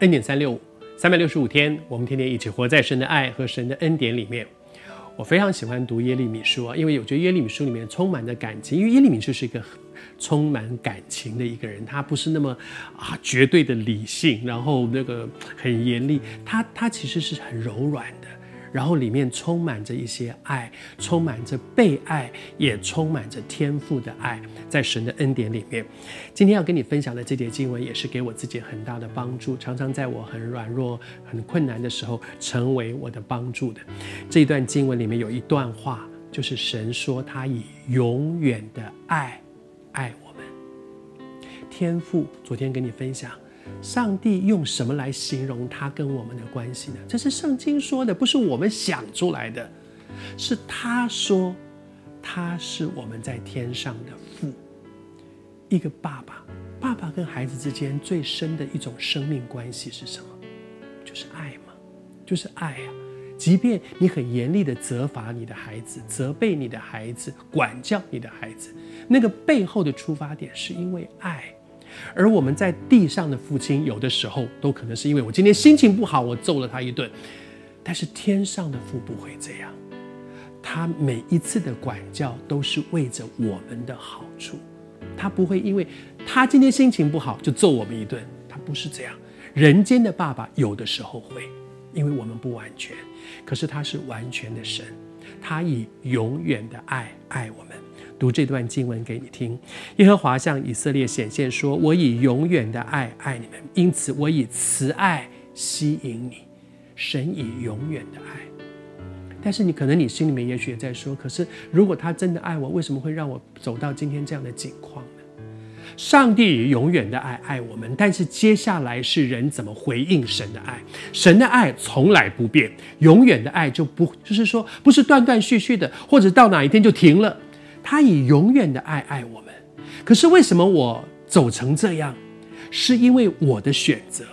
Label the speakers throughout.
Speaker 1: 恩典三六五，三百六十五天，我们天天一起活在神的爱和神的恩典里面。我非常喜欢读耶利米书啊，因为我觉得耶利米书里面充满着感情，因为耶利米就是一个充满感情的一个人，他不是那么啊绝对的理性，然后那个很严厉，他他其实是很柔软的。然后里面充满着一些爱，充满着被爱，也充满着天父的爱，在神的恩典里面。今天要跟你分享的这节经文，也是给我自己很大的帮助，常常在我很软弱、很困难的时候，成为我的帮助的。这一段经文里面有一段话，就是神说他以永远的爱爱我们。天父昨天跟你分享。上帝用什么来形容他跟我们的关系呢？这是圣经说的，不是我们想出来的，是他说，他是我们在天上的父，一个爸爸。爸爸跟孩子之间最深的一种生命关系是什么？就是爱嘛，就是爱啊！即便你很严厉的责罚你的孩子，责备你的孩子，管教你的孩子，那个背后的出发点是因为爱。而我们在地上的父亲，有的时候都可能是因为我今天心情不好，我揍了他一顿。但是天上的父不会这样，他每一次的管教都是为着我们的好处，他不会因为他今天心情不好就揍我们一顿，他不是这样。人间的爸爸有的时候会，因为我们不完全，可是他是完全的神，他以永远的爱爱我们。读这段经文给你听。耶和华向以色列显现说：“我以永远的爱爱你们，因此我以慈爱吸引你。神以永远的爱。但是你可能你心里面也许也在说：可是如果他真的爱我，为什么会让我走到今天这样的境况呢？上帝以永远的爱爱我们，但是接下来是人怎么回应神的爱。神的爱从来不变，永远的爱就不就是说不是断断续续的，或者到哪一天就停了。”他以永远的爱爱我们，可是为什么我走成这样？是因为我的选择，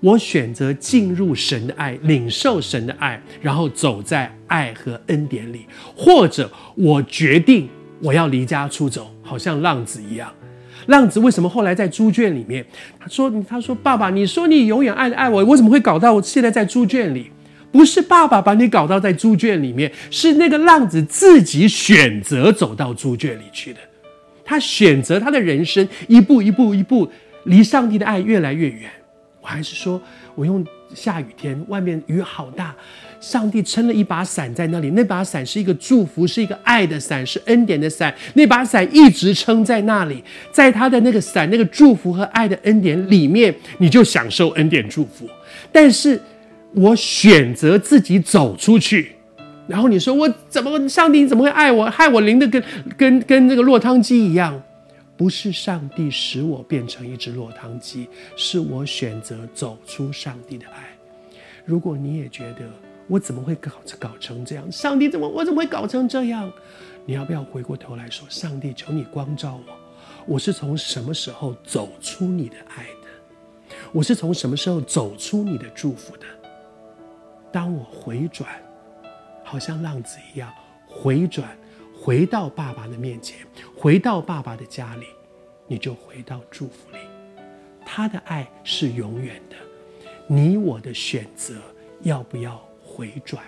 Speaker 1: 我选择进入神的爱，领受神的爱，然后走在爱和恩典里，或者我决定我要离家出走，好像浪子一样。浪子为什么后来在猪圈里面？他说：“他说爸爸，你说你永远爱爱我，我怎么会搞到我现在在猪圈里？”不是爸爸把你搞到在猪圈里面，是那个浪子自己选择走到猪圈里去的。他选择他的人生一步一步一步离上帝的爱越来越远。我还是说，我用下雨天，外面雨好大，上帝撑了一把伞在那里，那把伞是一个祝福，是一个爱的伞，是恩典的伞。那把伞一直撑在那里，在他的那个伞、那个祝福和爱的恩典里面，你就享受恩典祝福。但是。我选择自己走出去，然后你说我怎么，上帝你怎么会爱我，害我淋得跟跟跟那个落汤鸡一样？不是上帝使我变成一只落汤鸡，是我选择走出上帝的爱。如果你也觉得我怎么会搞搞成这样？上帝怎么我怎么会搞成这样？你要不要回过头来说，上帝求你光照我，我是从什么时候走出你的爱的？我是从什么时候走出你的祝福的？当我回转，好像浪子一样回转，回到爸爸的面前，回到爸爸的家里，你就回到祝福里。他的爱是永远的，你我的选择要不要回转？